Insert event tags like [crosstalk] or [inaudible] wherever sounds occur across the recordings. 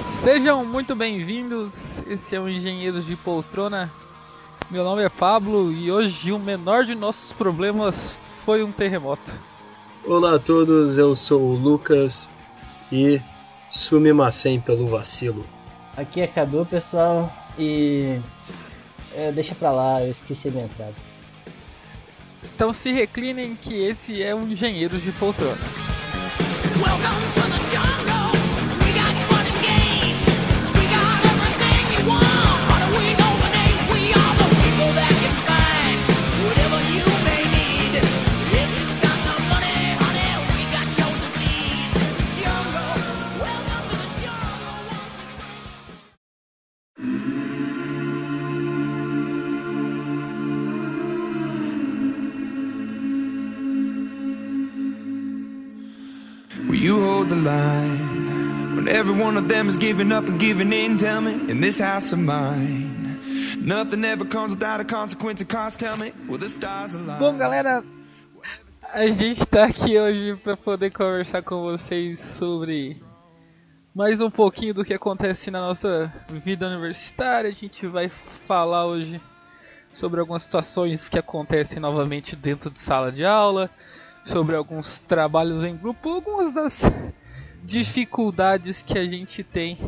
Sejam muito bem-vindos. Esse é o Engenheiros de Poltrona. Meu nome é Pablo e hoje o menor de nossos problemas foi um terremoto. Olá a todos, eu sou o Lucas e sumimacem pelo vacilo. Aqui é Cadu, pessoal, e é, deixa pra lá, eu esqueci a minha entrada. Então se reclinem que esse é o Engenheiros de Poltrona. Welcome the line when every one of them is giving up and giving in? Tell me, in this house of mine, nothing ever comes without a consequence of cost. Tell me, the stars align? Bom, galera, a gente tá aqui hoje para poder conversar com vocês sobre mais um pouquinho do que acontece na nossa vida universitária. A gente vai falar hoje sobre algumas situações que acontecem novamente dentro de sala de aula, sobre alguns trabalhos em grupo, algumas das dificuldades que a gente tem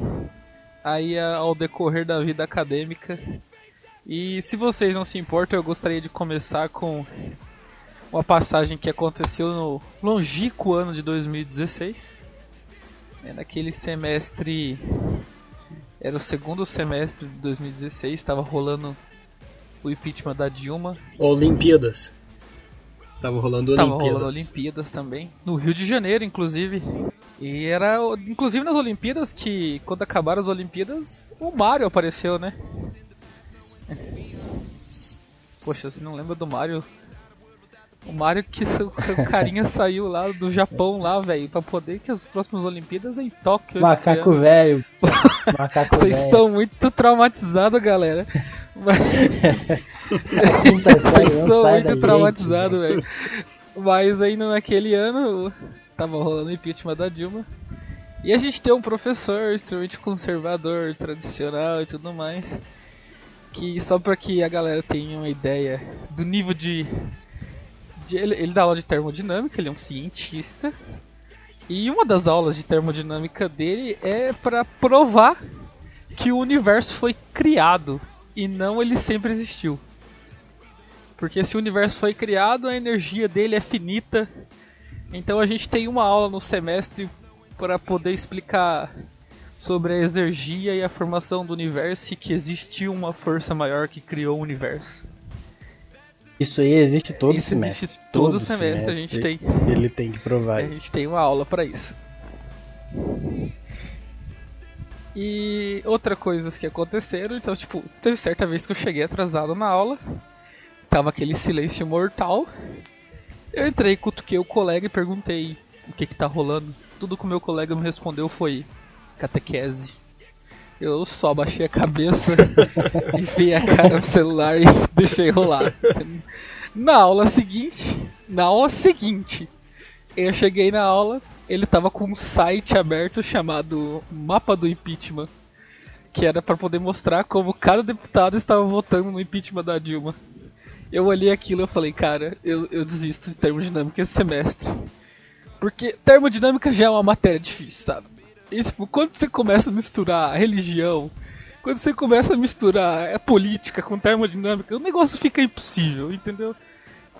aí ao decorrer da vida acadêmica. E se vocês não se importam, eu gostaria de começar com uma passagem que aconteceu no longínquo ano de 2016. É naquele semestre. Era o segundo semestre de 2016, estava rolando o impeachment da Dilma. Olimpíadas. Tava rolando Tava Olimpíadas. rolando Olimpíadas também. No Rio de Janeiro, inclusive. E era, inclusive nas Olimpíadas, que quando acabaram as Olimpíadas, o Mario apareceu, né? Poxa, você não lembra do Mario? O Mario que o carinha [laughs] saiu lá do Japão lá, velho, pra poder que as próximas Olimpíadas é em Tóquio Macaco velho. [laughs] Macaco Vocês estão muito traumatizados, galera. Mas- [laughs] Vocês da muito traumatizados, velho. Mas aí naquele ano tava rolando o impeachment da Dilma. E a gente tem um professor extremamente conservador, tradicional e tudo mais. Que só pra que a galera tenha uma ideia do nível de. de- ele, ele dá aula de termodinâmica, ele é um cientista. E uma das aulas de termodinâmica dele é pra provar que o universo foi criado e não ele sempre existiu. Porque se o universo foi criado, a energia dele é finita. Então a gente tem uma aula no semestre para poder explicar sobre a exergia e a formação do universo e que existiu uma força maior que criou o universo. Isso aí existe todo Isso semestre. existe todo semestre, a gente tem. Ele tem que provar A isso. gente tem uma aula para isso. E outra coisa que aconteceram, então, tipo, teve certa vez que eu cheguei atrasado na aula, tava aquele silêncio mortal. Eu entrei, cutuquei o colega e perguntei o que que tá rolando. Tudo que o meu colega me respondeu foi catequese. Eu só baixei a cabeça, [laughs] enfiei a cara no celular e [laughs] deixei rolar. Na aula seguinte, na aula seguinte, eu cheguei na aula, ele tava com um site aberto chamado Mapa do Impeachment, que era para poder mostrar como cada deputado estava votando no impeachment da Dilma. Eu olhei aquilo e falei, cara, eu, eu desisto de termodinâmica esse semestre. Porque termodinâmica já é uma matéria difícil, sabe? E tipo, quando você começa a misturar religião, quando você começa a misturar a política com termodinâmica, o negócio fica impossível, entendeu?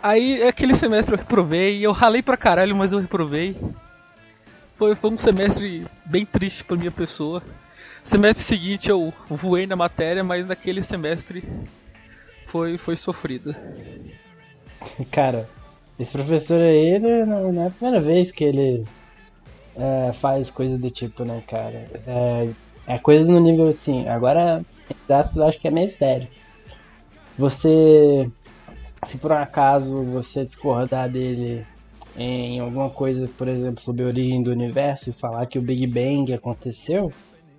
Aí aquele semestre eu reprovei, eu ralei pra caralho, mas eu reprovei. Foi, foi um semestre bem triste pra minha pessoa. Semestre seguinte eu voei na matéria, mas naquele semestre foi, foi sofrido. [laughs] Cara, esse professor aí, não, não é a primeira vez que ele é, faz coisa do tipo, né, cara? É, é coisa no nível assim, agora, eu acho que é meio sério. Você, se por um acaso você discordar dele em alguma coisa, por exemplo, sobre a origem do universo e falar que o Big Bang aconteceu,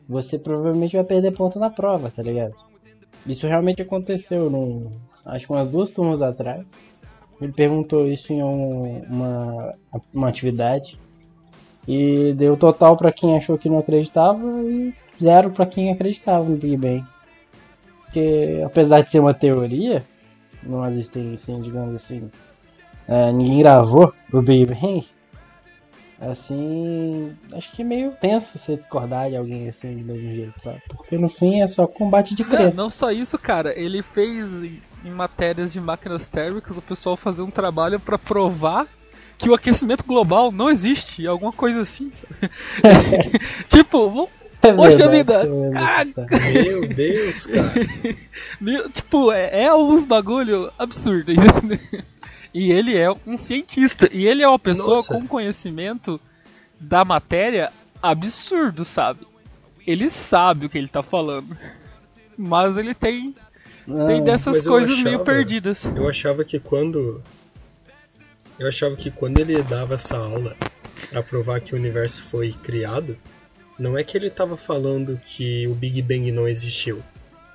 você provavelmente vai perder ponto na prova, tá ligado? Isso realmente aconteceu, num, acho que umas duas turmas atrás. Ele perguntou isso em um- uma, uma atividade. E deu total pra quem achou que não acreditava e zero pra quem acreditava no Big Bang. Porque apesar de ser uma teoria, não existem, assim, digamos assim, é, ninguém gravou o Big Bang. Assim, acho que é meio tenso você discordar de alguém assim do mesmo jeito, sabe? Porque no fim é só combate de Não, crença. não só isso, cara. Ele fez em, matérias de máquinas térmicas o pessoal fazer um trabalho pra provar que o aquecimento global não existe, alguma coisa assim, sabe? [laughs] tipo, vou- É Poxa verdade, vida, ah. [laughs] Meu Deus, cara. [laughs] meu, tipo, é, é uns bagulho absurdo, entendeu? E ele é um cientista, e ele é uma pessoa Nossa. com conhecimento da matéria absurdo, sabe? Ele sabe o que ele tá falando. Mas ele tem, tem dessas coisas meio achava- perdidas. Eu achava que quando. Eu achava que quando ele dava essa aula pra provar que o universo foi criado, não é que ele tava falando que o Big Bang não existiu,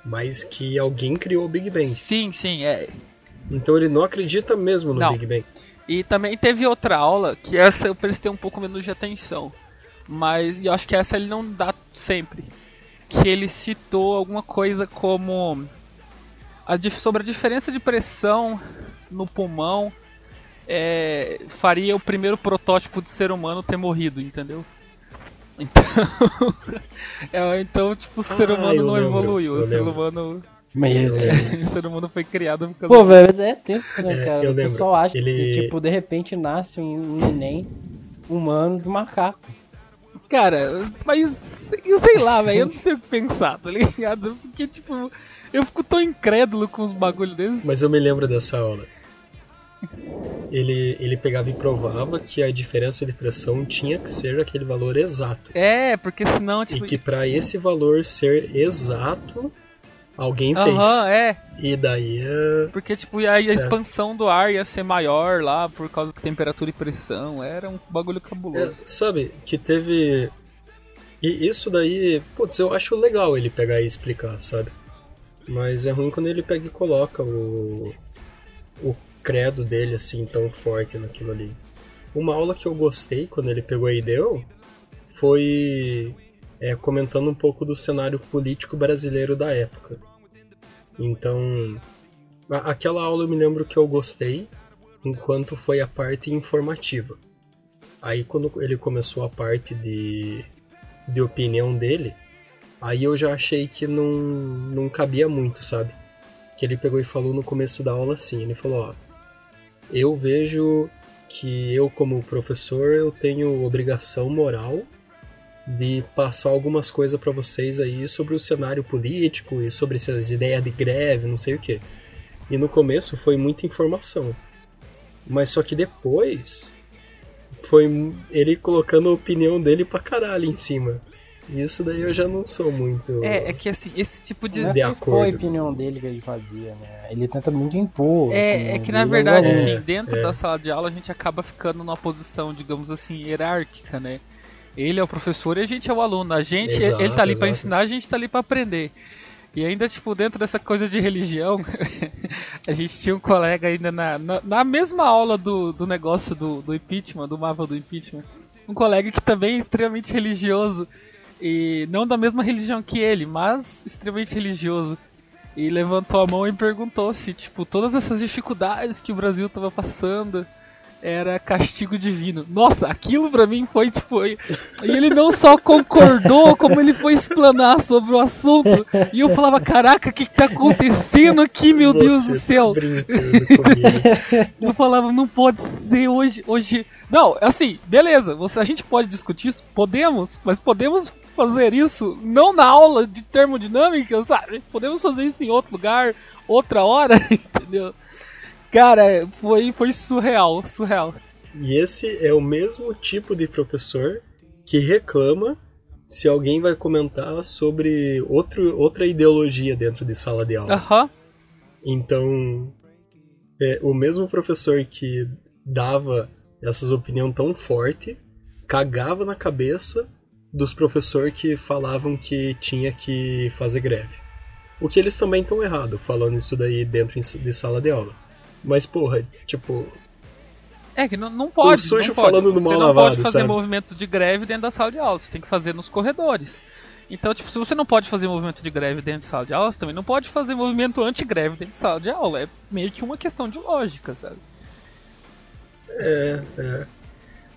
mas que alguém criou o Big Bang. Sim, sim, é. Então ele não acredita mesmo no Não. Big Bang. E também teve outra aula, que essa eu prestei um pouco menos de atenção. Mas eu acho que essa ele não dá sempre. Que ele citou alguma coisa como a sobre a diferença de pressão no pulmão é, faria o primeiro protótipo de ser humano ter morrido, entendeu? Então, [laughs] é, então tipo, o ser humano não lembro, evoluiu, o ser humano, Meu o Deus. [laughs] ser humano foi criado por causa Pô, velho, mas é tenso, né, É, cara? eu o pessoal acha Ele- que, tipo, de repente nasce um neném humano do macaco. Cara, mas eu sei lá, velho, eu não sei o que pensar, tá ligado? Porque, tipo, eu fico tão incrédulo com os bagulho desses. Mas eu me lembro dessa aula. Ele, ele pegava e provava que a diferença de pressão tinha que ser aquele valor exato. É, porque senão, E tipo. que pra esse valor ser exato, alguém fez. Aham, é. E daí é, Porque, tipo, aí a expansão do ar ia ser maior lá por causa da temperatura e pressão. Era um bagulho É, cabuloso. sabe, que teve. E isso daí, putz, eu acho legal ele pegar e explicar, sabe? Mas é ruim quando ele pega e coloca o. o credo dele assim tão forte naquilo ali. Uma aula que eu gostei quando ele pegou e deu foi é, comentando um pouco do cenário político brasileiro da época. Então, aquela aula eu me lembro que eu gostei enquanto foi a parte informativa. Aí quando ele começou a parte de, de opinião dele, aí eu já achei que não, não cabia muito, sabe? Que ele pegou e falou no começo da aula assim, ele falou, ó, eu vejo que eu como professor eu tenho obrigação moral de passar algumas coisas pra vocês aí sobre o cenário político e sobre essas ideias de greve, não sei o que. E no começo foi muita informação. Mas só que depois foi ele colocando a opinião dele pra caralho em cima. E isso daí eu já não sou muito. É, é que assim, esse tipo de. Não é De expor a acordo. opinião dele que ele fazia, né? Ele tenta muito impor. É, é que na verdade, aos assim, alunos. dentro é. da sala de aula a gente acaba ficando numa posição, digamos assim, hierárquica, né? Ele é o professor e a gente é o aluno. A gente, Exato, ele tá ali exato. ensinar, a gente tá ali pra aprender. E ainda, tipo, dentro dessa coisa de religião, [laughs] a gente tinha um colega ainda na, na, na mesma aula do, do negócio do, do impeachment, do mapa do impeachment. Um colega que também é extremamente religioso. E não da mesma religião que ele, mas extremamente religioso. E levantou a mão e perguntou se, tipo, todas essas dificuldades que o Brasil tava passando era castigo divino. Nossa, aquilo pra mim foi, tipo. E ele não só concordou, como ele foi explanar sobre o assunto. E eu falava, caraca, o que, que tá acontecendo aqui, meu Deus Você do céu? Tá brincando comigo. [laughs] Eu falava, não pode ser hoje, hoje. Não, assim, beleza, você, a gente pode discutir isso, podemos, mas podemos fazer isso não na aula de termodinâmica, sabe? Podemos fazer isso em outro lugar, outra hora, [laughs] entendeu? Cara, foi, foi surreal, surreal. E esse é o mesmo tipo de professor que reclama se alguém vai comentar sobre outro, outra ideologia dentro de sala de aula. Aham. Então, é, o mesmo professor que dava essas opiniões tão forte cagava na cabeça dos professores que falavam que tinha que fazer greve. O que eles também estão errado falando isso daí dentro de sala de aula. Mas, porra, tipo, É que não, não pode. não pode. falando no Você não pode fazer sabe? movimento de greve dentro da sala de aula. Você tem que fazer nos corredores. Então, tipo, se você não pode fazer movimento de greve dentro de sala de aula, você também não pode fazer movimento anti-greve dentro de sala de aula. É meio que uma questão de lógica, sabe? é. é.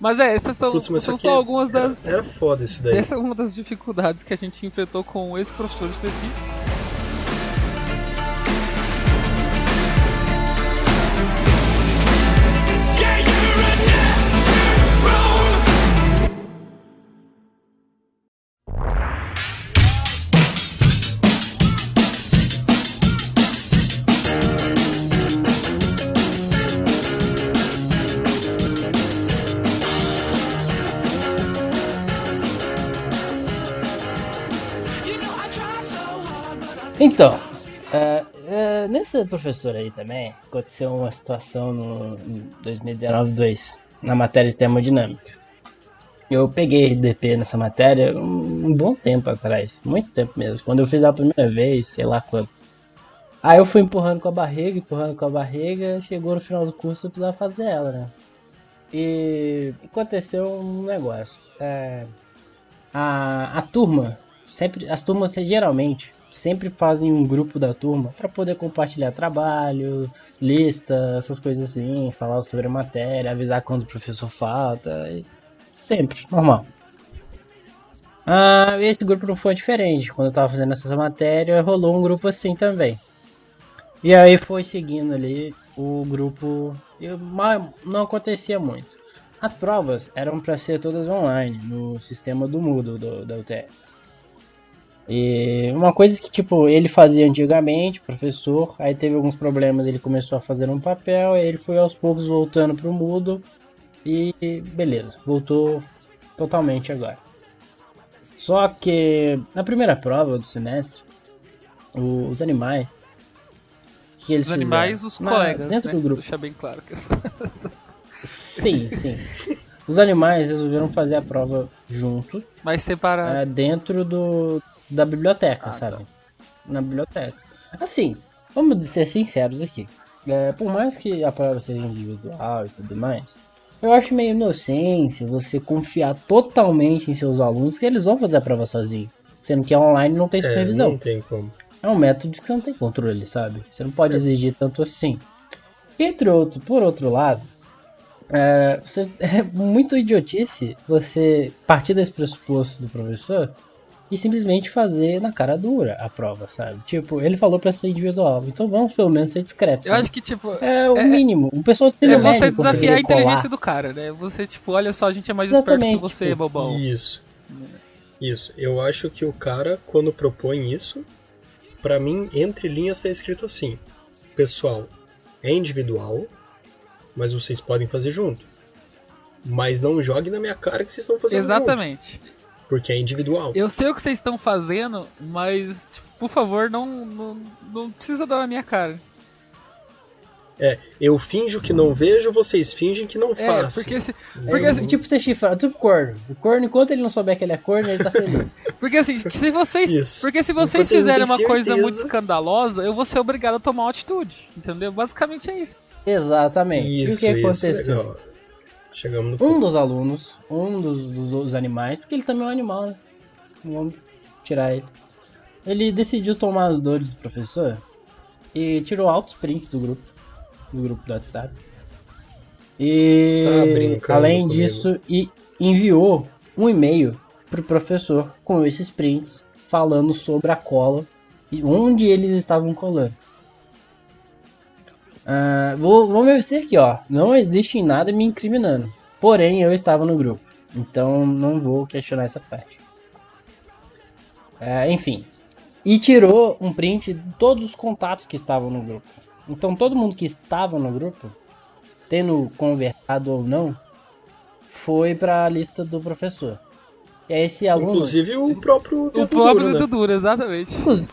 Mas é, essas são, Putz, são só algumas era, das. Era foda isso daí. Essa é uma das dificuldades que a gente enfrentou com esse professor específico. É, nesse professor aí também, aconteceu uma situação no em 2019-2, na matéria de termodinâmica. Eu peguei DP nessa matéria um, um bom tempo atrás, muito tempo mesmo. Quando eu fiz a primeira vez, sei lá quando. Aí eu fui empurrando com a barriga, empurrando com a barriga, chegou no final do curso eu precisava fazer ela, né? E aconteceu um negócio. É, a, a turma, sempre, as turmas geralmente sempre fazem um grupo da turma para poder compartilhar trabalho, lista, essas coisas assim, falar sobre a matéria, avisar quando o professor falta, sempre, normal. Ah, esse grupo não foi diferente. Quando eu tava fazendo essa matéria, rolou um grupo assim também. E aí foi seguindo ali o grupo. Eu, não acontecia muito. As provas eram para ser todas online, no sistema do Moodle do, da UTF. E uma coisa que tipo ele fazia antigamente, professor, aí teve alguns problemas, ele começou a fazer um papel, aí ele foi aos poucos voltando pro Moodle e beleza, voltou totalmente agora. Só que na primeira prova do semestre, o- os animais que eles Os animais, os na- colegas, dentro né? do grupo. Deixar bem claro que essa... Sim, sim. Os animais resolveram fazer a prova junto, Mas separar. é, dentro do, da biblioteca, Ah, sabe? Na biblioteca. Assim, vamos ser sinceros aqui. É, por mais que a prova seja individual e tudo mais, eu acho meio inocência você confiar totalmente em seus alunos que eles vão fazer a prova sozinhos. Sendo que online não tem É, supervisão. não tem como. É um método que você não tem controle, sabe? Você não pode exigir tanto assim. Entre outro, por outro lado, é, você- [laughs] é muito idiotice você partir desse pressuposto do professor e simplesmente fazer na cara dura a prova, sabe? Tipo, ele falou pra ser individual, então vamos pelo menos ser discreto. Eu né? acho que, tipo. É o é- mínimo. Um pessoa do É você desafiar a inteligência colar. do cara, né? Você, tipo, olha só, a gente é mais esperto que Exatamente, você, tipo, bobão. Isso. Isso. Eu acho que o cara, quando propõe isso, pra mim, entre linhas tá escrito assim: Pessoal, é individual, mas vocês podem fazer junto. Mas não jogue na minha cara que vocês estão fazendo junto, Exatamente. Porque é individual. Eu sei o que vocês estão fazendo, mas, tipo, por favor, não, não, não precisa dar na minha cara. É, eu finjo que não vejo, vocês fingem que não É, fazem. porque se, É, porque, assim, tipo ser chifrado, tipo corno. O corno, enquanto ele não souber que ele é corno, ele tá feliz. [laughs] porque assim, se vocês, Isso. porque se vocês Enquanto fizerem uma coisa certeza. muito escandalosa, eu vou ser obrigado a tomar uma atitude, entendeu? Basicamente é isso. Exatamente. Isso, e o que isso, aconteceu? legal. Chegamos no Um dos alunos, um dos, dos, dos animais, porque ele também é um animal, né? Não vamos tirar ele. Ele decidiu tomar as dores do professor e tirou altos prints do grupo, do grupo do WhatsApp. E Tá além comigo. disso, e enviou um e-mail pro professor com esses prints falando sobre a cola e onde eles estavam colando. Ah, vou, vou me dizer aqui, ó. Não existe nada me incriminando. Porém, eu estava no grupo. Então não vou questionar essa parte. Ah, enfim. E tirou um print de todos os contatos que estavam no grupo. Então todo mundo que estava no grupo, tendo conversado ou não, foi para a lista do professor. E aí esse aluno. Inclusive o próprio dedo o próprio duro, né? dedo duro, exatamente. Inclusive,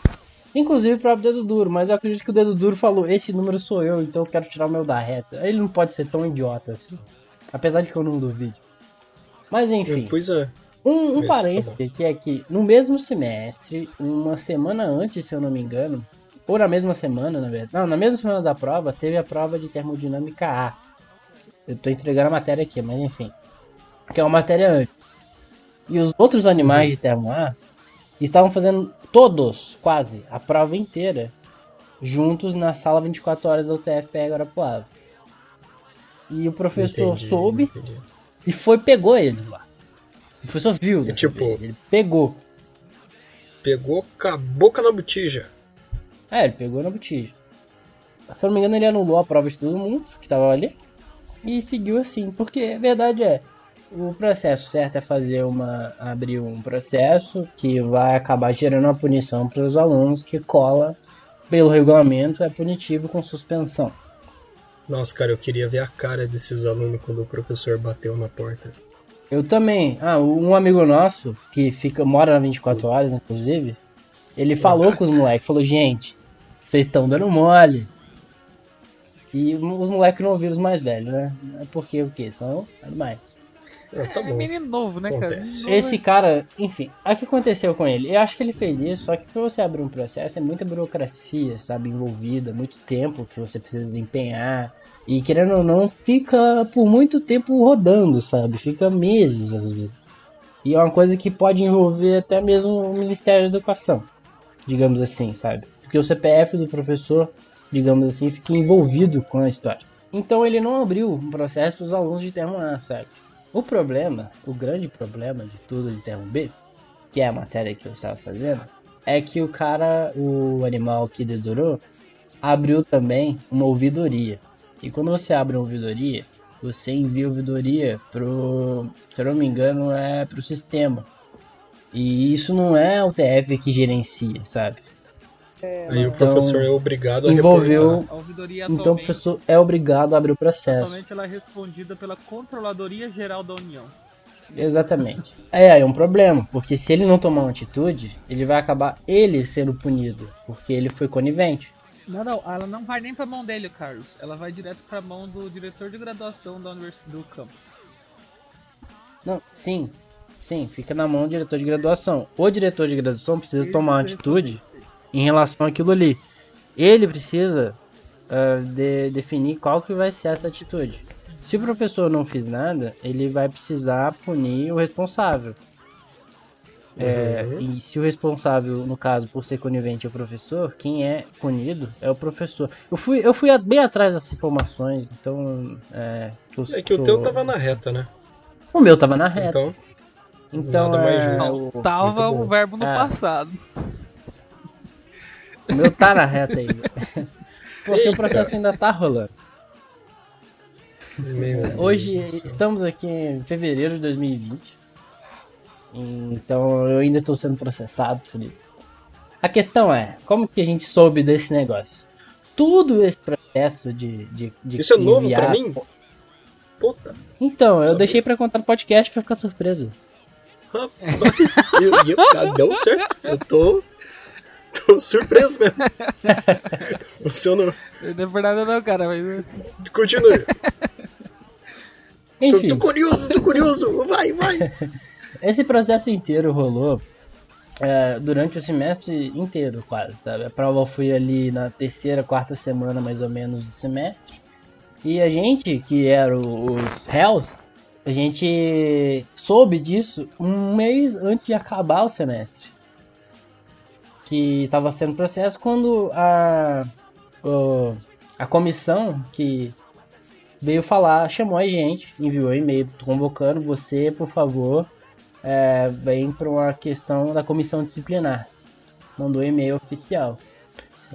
inclusive o próprio dedo duro, mas eu acredito que o dedo duro falou, esse número sou eu, então eu quero tirar o meu da reta. Ele não pode ser tão idiota assim. Apesar de que eu não duvide. Mas enfim, Pois é. Um, um tá parêntese que é que no mesmo semestre, uma semana antes, se eu não me engano, ou na mesma semana, na verdade. Não, na mesma semana da prova, teve a prova de termodinâmica A. Eu tô entregando a matéria aqui, mas enfim. Que é uma matéria antes. E os outros animais de termo A estavam fazendo todos, quase, a prova inteira, juntos na sala 24 horas da UTFPR Guarapuava. E o professor Entendi, soube entendi. e foi pegou eles lá. O professor viu, dessa Tipo- vez, ele pegou. Pegou com a boca na botija. É, ele pegou na botija. Se eu não me engano, ele anulou a prova de todo mundo que tava ali. E seguiu assim. Porque a verdade é, o processo certo é fazer uma. abrir um processo que vai acabar gerando uma punição para os alunos que cola pelo regulamento, é punitivo com suspensão. Nossa, cara, eu queria ver a cara desses alunos quando o professor bateu na porta. Eu também. Ah, um amigo nosso, que fica mora na 24 horas, inclusive, ele falou com os moleques, falou, gente, vocês estão dando mole. E os moleques não ouviram os mais velhos, né? É Porque o quê? São animais. Ah, tá É bom. menino novo, né, cara? Acontece. Menino Esse cara, enfim, o que aconteceu com ele? Eu acho que ele fez isso, só que pra você abrir um processo é muita burocracia, sabe, envolvida, muito tempo que você precisa desempenhar. E querendo ou não, fica por muito tempo rodando, sabe? Fica meses às vezes. E é uma coisa que pode envolver até mesmo o Ministério da Educação, digamos assim, sabe? Porque o CPF do professor, digamos assim, fica envolvido com a história. Então ele não abriu um processo para os alunos de termo A, sabe? O problema, o grande problema de tudo de B, que é a matéria que eu estava fazendo, é que o cara, o animal que dedurou, abriu também uma ouvidoria. E quando você abre uma ouvidoria, você envia ouvidoria pro, se eu não me engano, é pro sistema. E isso não é o TF que gerencia, sabe? Aí o Então, professor é obrigado a envolveu- reportar. A ouvidoria Então o professor é obrigado a abrir o processo. atualmente ela é respondida pela Controladoria Geral da União. Exatamente. É aí um problema, porque se ele não tomar uma atitude, ele vai acabar ele sendo punido, porque ele foi conivente. Não, não, ela não vai nem pra mão dele, Carlos. Ela vai direto pra mão do diretor de graduação da Universidade do Campo. Não, sim, sim, fica na mão do diretor de graduação. O diretor de graduação precisa Ele tomar uma diretor. atitude em relação àquilo ali. Ele precisa ah, de- definir qual que vai ser essa atitude. Se o professor não fez nada, ele vai precisar punir o responsável. É, Uhum. E se o responsável, no caso, por ser conivente é o professor, quem é punido é o professor. Eu fui, eu fui bem atrás dessas informações, então. É, eu É que o tô- teu tava na reta, né? O meu tava na reta. Então, Então, nada mais é, justo. o, Tava o verbo no Ah. passado. O meu tá na reta ainda. [laughs] Porque Eita. o processo ainda tá rolando. meu Hoje estamos aqui em fevereiro de 2020. Então eu ainda estou sendo processado por isso. A questão é, como que a gente soube desse negócio? Tudo esse processo de, de, de Isso é novo enviar- pra mim? Puta, Então, eu Sabia. deixei pra contar no podcast pra ficar surpreso. rapaz, eu, [laughs] eu, deu certo. Eu tô, [laughs] tô surpreso mesmo. [laughs] Funcionou. Não é por nada não, cara, mas... Continua. [laughs] Tô, Enfim, tô curioso, tô curioso. Vai, vai. esse processo inteiro rolou é, durante o semestre inteiro, quase, sabe? A prova foi ali na terceira, quarta semana, mais ou menos, do semestre. E a gente, que era os réus, a gente soube disso um mês antes de acabar o semestre. Que estava sendo processo quando a, o- a comissão que veio falar, chamou a gente, enviou e-mail convocando você, por favor, é, vem para uma questão da comissão disciplinar. Mandou e-mail oficial.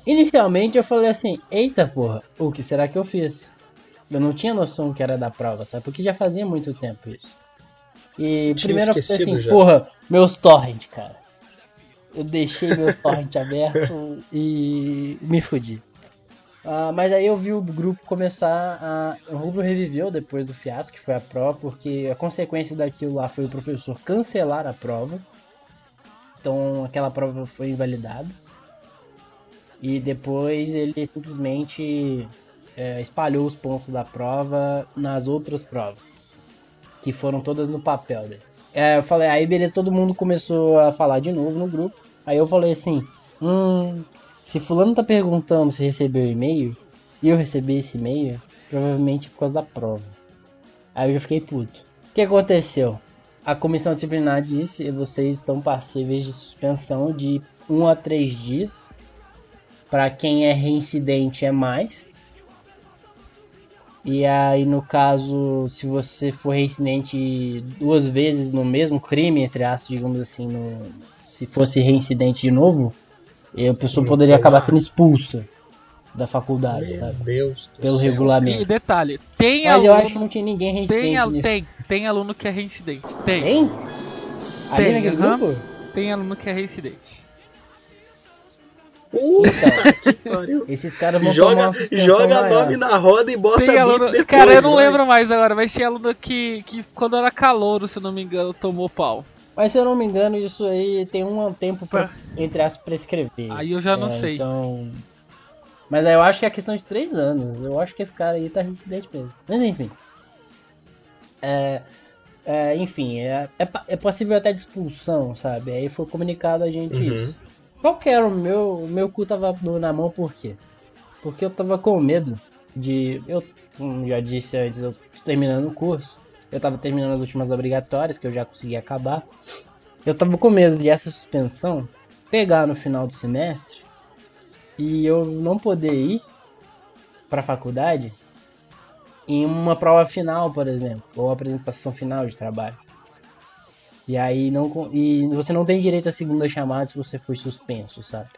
Inicialmente eu falei assim, eita porra, o que será que eu fiz? Eu não tinha noção que era da prova, sabe? Porque já fazia muito tempo isso. E primeiro eu falei assim, já. porra, meus torrent, cara. Eu deixei meu torrent [laughs] aberto e me fudi. Ah, mas aí eu vi o grupo começar a. O Rubro reviveu depois do fiasco, que foi a prova, porque a consequência daquilo lá foi o professor cancelar a prova. Então aquela prova foi invalidada. E depois ele simplesmente é, espalhou os pontos da prova nas outras provas. Que foram todas no papel dele. É, eu falei, aí beleza, todo mundo começou a falar de novo no grupo. Aí eu falei assim, hum, se fulano tá perguntando se recebeu e-mail, e eu recebi esse e-mail, provavelmente é por causa da prova. Aí eu já fiquei puto. O que aconteceu? A comissão disciplinar disse, vocês estão passíveis de suspensão de 1 a 3 dias. Para quem é reincidente é mais. E aí, no caso, se você for reincidente duas vezes no mesmo crime, entre aspas, digamos assim, no- se fosse reincidente de novo, a pessoa poderia acabar sendo expulsa da faculdade, Meu sabe? Deus do Pelo céu. E regulamento. detalhe, tem Mas eu aluno, acho que não tinha ninguém reincidente tem, al- nisso. tem, tem aluno que é reincidente. Tem. Tem? Ali Tem? Tem aluno que é reincidente. Puta que [laughs] pariu. Esses caras vão Joga, joga maior. nome na roda e bota Tem aluno. depois, cara, eu não vai. lembro mais agora, mas tinha aluno que, que quando era calouro, se não me engano, tomou pau. Mas se eu não me engano, isso aí tem um tempo pra, entre as prescrever. Aí eu já não É, sei. Então. Mas aí eu acho que é questão de três anos. Eu acho que esse cara aí tá reincidente mesmo. Mas enfim. É. é, enfim, é, é, é possível até de expulsão, sabe? Aí foi comunicado a gente Uhum. isso. Qual que era o meu. O meu cu tava na mão por quê? Porque eu tava com medo de. Eu, como já disse antes, eu tô terminando o curso. Eu tava terminando as últimas obrigatórias, que eu já consegui acabar. Eu tava com medo de essa suspensão pegar no final do semestre e eu não poder ir pra faculdade em uma prova final, por exemplo, ou apresentação final de trabalho. E aí não e você não tem direito à segunda chamada se você foi suspenso, sabe?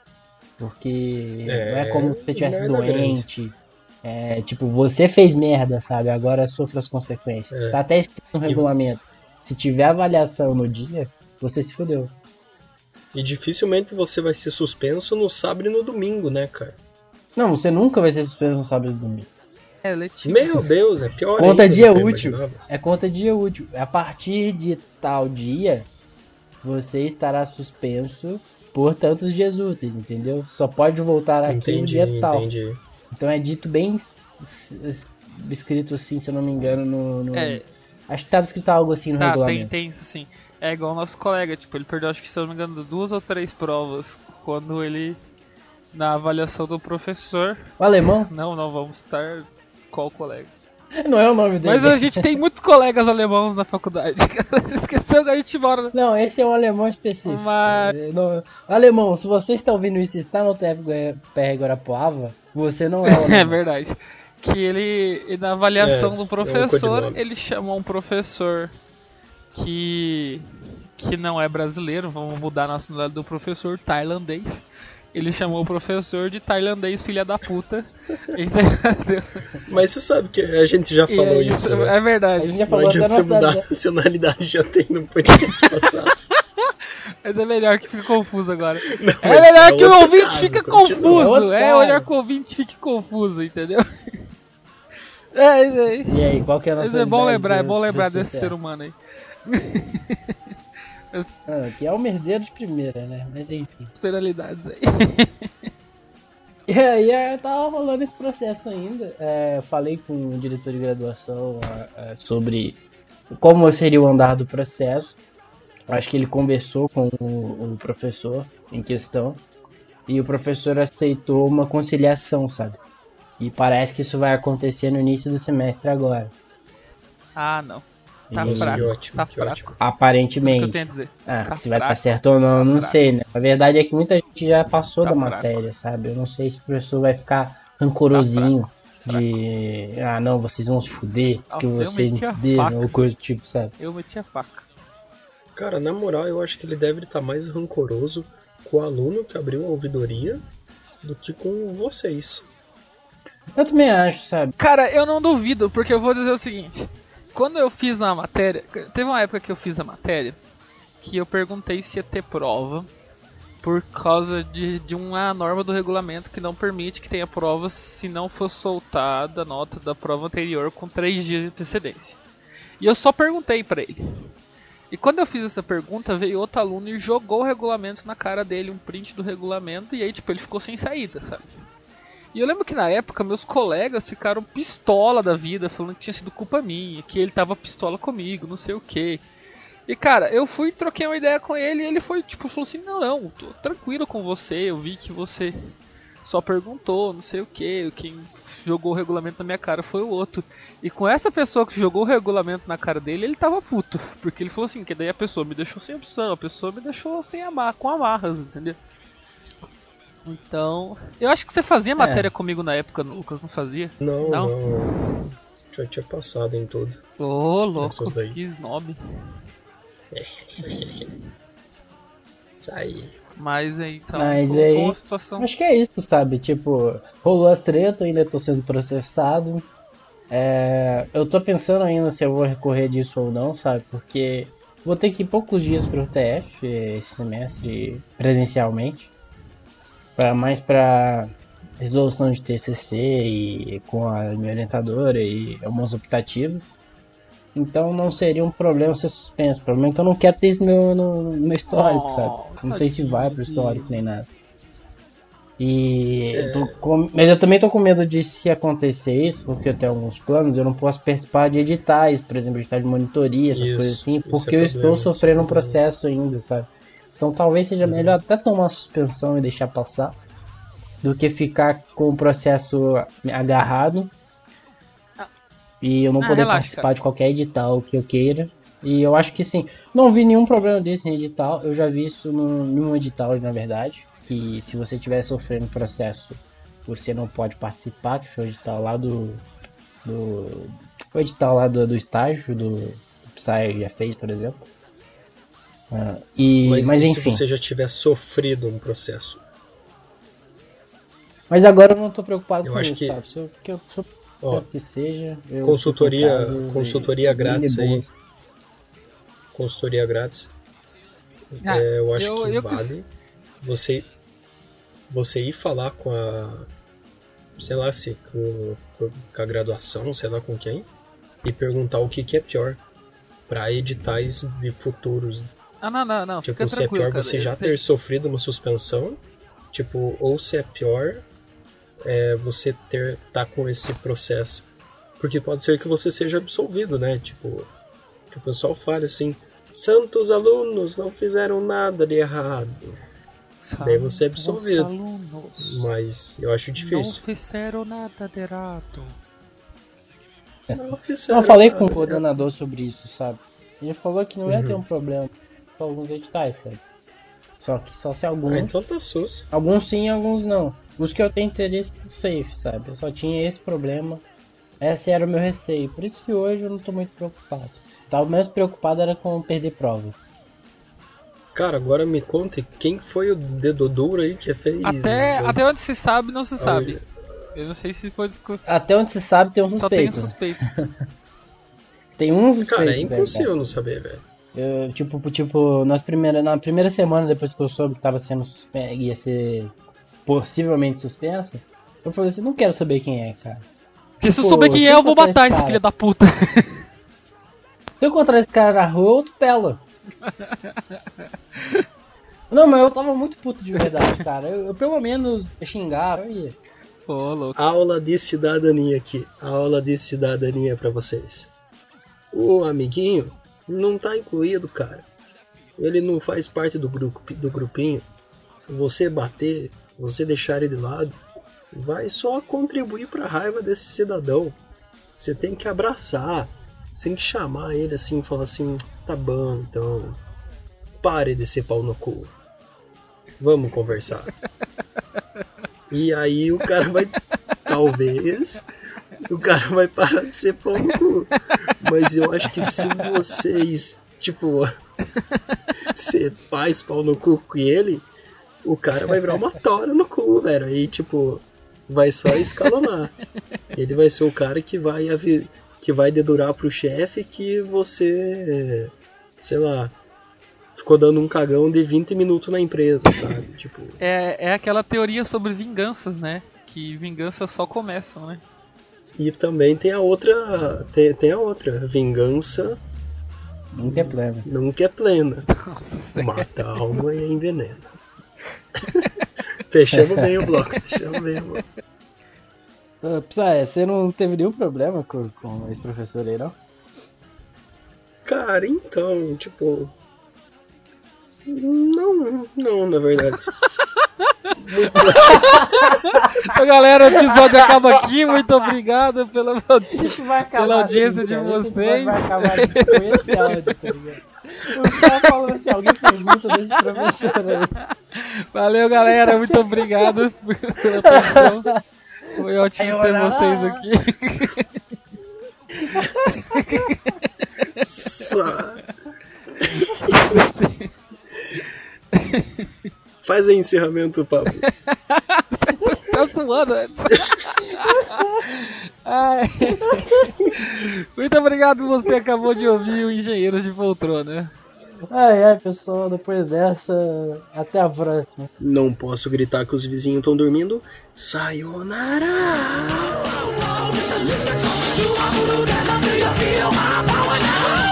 Porque É, não é como se você estivesse merda grande. É, tipo, você fez merda, sabe? Agora sofra as consequências. É. Tá até escrito no regulamento. Se tiver avaliação no dia, você se fudeu. E dificilmente você vai ser suspenso no sábado e no domingo, né, cara? Não, você nunca vai ser suspenso no sábado e domingo. É, letivo. Meu Deus, é pior Conta ainda dia útil. imaginava. É conta dia útil. A partir de tal dia, você estará suspenso por tantos dias úteis, entendeu? Só pode voltar aqui no Entendi, dia tal. entendi. Então é dito bem es- es- escrito assim, se eu não me engano, no. no- É, Acho que tava escrito algo assim no tá, tem, regulamento. tem isso sim. É igual o nosso colega, tipo, ele perdeu, acho que se eu não me engano, duas ou três provas quando ele. Na avaliação do professor. O alemão? Não, não vamos estar. Qual colega? [laughs] Não é o nome dele. Mas a gente tem muitos colegas alemãos na faculdade. [laughs] cara. Esqueceu que a gente mora. Não, esse é um alemão específico. Mas- É, não- Alemão, se você está ouvindo isso e está no TFR Guarapuava, você não é [laughs] o É verdade. Que ele, e na avaliação É, do é professor, ele chamou um professor que que não é brasileiro, vamos mudar a nacionalidade do professor tailandês. Ele chamou o professor de tailandês filha da puta. [laughs] Entendeu? Mas você sabe que a gente já falou é isso, É né? A verdade. gente já Não falou até adianta na você mudar a cidade. nacionalidade, já tem no podcast passado. [laughs] Mas é melhor que fique confuso agora. Não, É melhor é que o ouvinte caso, fique. É confuso. É cara. melhor que o ouvinte fique confuso, entendeu? [laughs] É, isso aí. E aí, qual que é a Mas nossa é bom lembrar, é bom lembrar desse ser humano aí. Ah, que é o merdeiro de primeira, né? Mas enfim. Penalidades aí. [laughs] E aí é, tava rolando esse processo ainda. É, eu falei com o diretor de graduação é, é, sobre como seria o andar do processo. Acho que ele conversou com o, o professor em questão. E o professor aceitou uma conciliação, sabe? E parece que isso vai acontecer no início do semestre agora. Ah, não. Tá Isso, fraco. que ótimo, tá que fraco. ótimo. Tudo que eu Aparentemente. tenho a dizer. Ah, Tá se vai estar fraco. certo ou não, eu não fraco. sei, né? A verdade é que muita gente já passou Tá da fraco. matéria, sabe? Eu não sei se o professor vai ficar rancorosinho de. Ah, não, vocês vão se fuder, que Nossa, eu vocês me fuderam, ou coisa do tipo, sabe? Eu meti a faca. Cara, na moral, eu acho que ele deve estar mais rancoroso com o aluno que abriu a ouvidoria do que com vocês. Eu também acho, sabe? Cara, eu não duvido, porque eu vou dizer o seguinte. Quando eu fiz a matéria. Teve uma época que eu fiz a matéria que eu perguntei se ia ter prova por causa de, de uma norma do regulamento que não permite que tenha prova se não for soltada a nota da prova anterior com três dias de antecedência. E eu só perguntei pra ele. E quando eu fiz essa pergunta, veio outro aluno e jogou o regulamento na cara dele, um print do regulamento, e aí, tipo, ele ficou sem saída, sabe? E eu lembro que na época meus colegas ficaram pistola da vida, falando que tinha sido culpa minha, que ele tava pistola comigo, não sei o que. E cara, eu fui, troquei uma ideia com ele e ele foi, tipo, falou assim, não, não, tô tranquilo com você, eu vi que você só perguntou, não sei o que, quem jogou o regulamento na minha cara foi o outro. E com essa pessoa que jogou o regulamento na cara dele, ele tava puto. Porque ele falou assim, que daí a pessoa me deixou sem opção, a pessoa me deixou sem amar, com amarras, entendeu? Então. Eu acho que você fazia matéria comigo na época, Lucas, não fazia? Não, Não? não. Já tinha passado em tudo. Ô, louco, Essas daí. que snob. [laughs] Isso aí. Mas aí, então, Mas foi aí- uma situação. Acho que é isso, sabe? Tipo, rolou as tretas, ainda tô sendo processado. É, eu tô pensando ainda se eu vou recorrer disso ou não, sabe? Porque vou ter que ir poucos dias pro TF esse semestre presencialmente. Pra, mais pra resolução de TCC e com a minha orientadora e algumas optativas. Então não seria um problema ser suspenso. O problema é que eu não quero ter isso no meu, no, no meu histórico, Oh, sabe? Não sei se vai pro histórico nem nada. E eu tô com- mas eu também tô com medo de se acontecer isso, porque eu tenho alguns planos, eu não posso participar de editais, por exemplo, editais de monitoria, essas Isso, coisas assim, isso porque é eu estou sofrendo é um processo ainda, sabe? Então talvez seja melhor até tomar a suspensão e deixar passar, do que ficar com o processo agarrado e eu não Ah, poder relaxa, participar cara. de qualquer edital que eu queira. E eu acho que sim. Não vi nenhum problema disso em edital. Eu já vi isso no, num edital, na verdade. Que se você estiver sofrendo processo, você não pode participar, que foi o edital lá do. do o edital lá do, do estágio, do, do Psy já fez, por exemplo. Ah, e, Mas, mas e enfim. se você já tiver sofrido um processo? Mas agora eu não tô preocupado Eu com acho isso, que- sabe? Se eu, porque eu, se eu Ó, que seja. eu consultoria- consultoria e- grátis aí. boas. consultoria grátis. Ah, É, eu acho eu- que eu- vale você você ir falar com a sei lá se com, com a graduação, sei lá com quem e perguntar o que, que é pior para editais de futuros. Ah, não, não, não. Tipo, fica se é pior cara. você já ter sofrido uma suspensão, tipo, ou se é pior é você ter tá com esse processo. Porque pode ser que você seja absolvido, né? Tipo, que o pessoal fale assim, santos alunos não fizeram nada de errado. Daí você é Santos absolvido. alunos Mas eu acho Não difícil. fizeram nada de errado. Não, fizeram Eu falei com nada o de errado. coordenador sobre isso, sabe? Ele falou que não ia Uhum. ter um problema com alguns editais, sabe? Só que só se alguns. Ah, então tá sus. Alguns sim, alguns não. Os que eu tenho interesse safe, sabe? Eu só tinha esse problema. Esse era o meu receio. Por isso que hoje eu não tô muito preocupado. Tava mais preocupado era com perder provas. Cara, agora me conte quem foi o dedo duro aí que fez. Até, até onde se sabe, não se Ah, sabe. Eu não sei se foi discu... Até onde se sabe tem um Só tem suspeito. suspeitos. [laughs] Tem um suspeito. Cara, é né, impossível não saber, velho. Eu, tipo, tipo, nas primeira, na primeira semana depois que eu soube que tava sendo suspenso, ia ser possivelmente suspensa, eu falei assim, não quero saber quem é, cara. Porque se eu Pô, souber quem é, eu vou matar esse filho da puta. Se eu encontrar esse cara na rua, eu pela. Não, mas eu tava muito puto de verdade, cara. Eu, eu pelo menos xingava. Pô, louco. Aula de cidadania aqui. Aula de cidadania pra vocês. O amiguinho não tá incluído, cara. Ele não faz parte do, grupo, do grupinho. Você bater, você deixar ele de lado, vai só contribuir pra raiva desse cidadão. Você tem que abraçar. Você tem que chamar ele assim falar assim: tá bom, então. Pare de ser pau no cu. Vamos conversar. E aí o cara vai. Talvez. O cara vai parar de ser pau no cu. Mas eu acho que se vocês, tipo. [laughs] Você faz pau no cu com ele, o cara vai virar uma tora no cu, velho. Aí, tipo. Vai só escalonar. Ele vai ser o cara que vai que vai dedurar pro chefe que você. Sei lá. Ficou dando um cagão de 20 minutos na empresa, sabe? Tipo. É, é aquela teoria sobre vinganças, né? Que vinganças só começam, né? E também tem a outra. Tem, tem a outra. Vingança Nunca é plano. nunca é plena. [laughs] Nossa senhora. Mata a alma e envenena. [laughs] Fechamos bem o bloco. Fechamos bem o bloco. Uh, Psy, você não teve nenhum problema com, com esse professor aí, não? Cara, então, tipo. Não, não, na verdade. [laughs] [laughs] Então, galera, o episódio acaba aqui. Muito obrigado pela Isso vai acabar. Pela audiência de vocês. Vai acabar com esse áudio, tá ligado? [laughs] O cara falando assim, alguém pergunta desse professor aí. Valeu, galera. Muito obrigado pela atenção. Foi ótimo ter vocês aqui. [laughs] Só- Faz aí encerramento, Pablo. Tá zoando, né? Ai. Muito obrigado, você acabou de ouvir o Engenheiro de Poltrona. Ai, ai, pessoal, depois dessa, até a próxima. Não posso gritar que os vizinhos estão dormindo. Sayonara! Now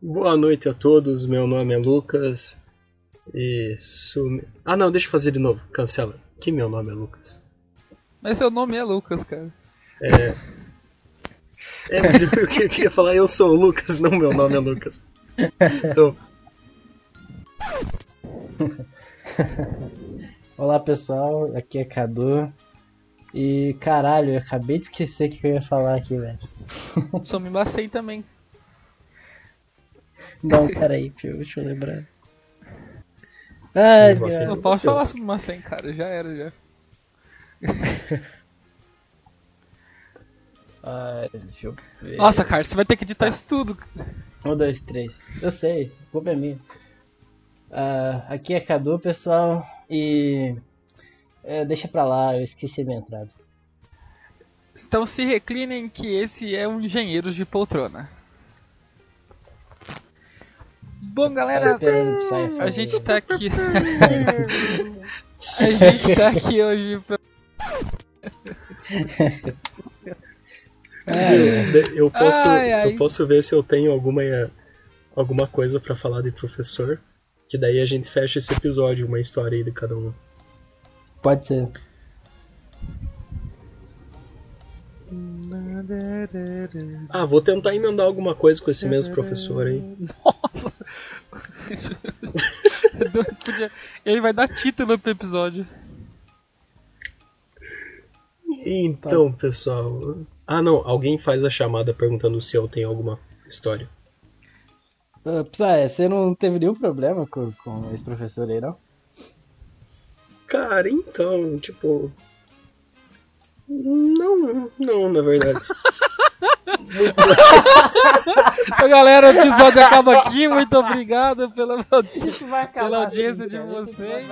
Boa noite a todos, meu nome é Lucas. E sumi... Ah não, deixa eu fazer de novo, cancela. Que meu nome é Lucas. Mas seu nome é Lucas, cara. É. É, mas [laughs] eu, eu queria falar, eu sou o Lucas, não meu nome é Lucas. Então, [laughs] Olá, pessoal, aqui é Cadu. E caralho, eu acabei de esquecer o que eu ia falar aqui, velho. Sou me bacei também. Não, peraí, deixa eu, deixa eu lembrar. Ai, Sim, você- cara. Não posso falar sobre Macen, cara. Já era, já. [laughs] Ai, deixa eu ver. Nossa, cara, você vai ter que editar isso tudo. Um, dois, três. Eu sei, culpa é minha. Ah, aqui é Cadu, pessoal, e. é, deixa pra lá, eu esqueci minha entrada. Então se reclinem que esse é um Engenheiros de Poltrona. Bom, galera, a gente tá aqui. [laughs] a gente tá aqui hoje pra. [laughs] É, eu posso, Ai, ai. eu posso ver se eu tenho alguma, alguma coisa pra falar de professor. Que daí a gente fecha esse episódio, uma história aí de cada um. pode ser. Ah, vou tentar emendar alguma coisa com esse mesmo professor aí. Nossa! [laughs] Ele vai dar título pro episódio. Então, pessoal. Ah, não, alguém faz a chamada perguntando se eu tenho alguma história. Uh, Psy, você não teve nenhum problema com, com esse professor aí, não? Cara, então, tipo. Não, não, na verdade. [laughs] Então, galera, o episódio acaba aqui. Muito obrigado pela, pela audiência de vocês.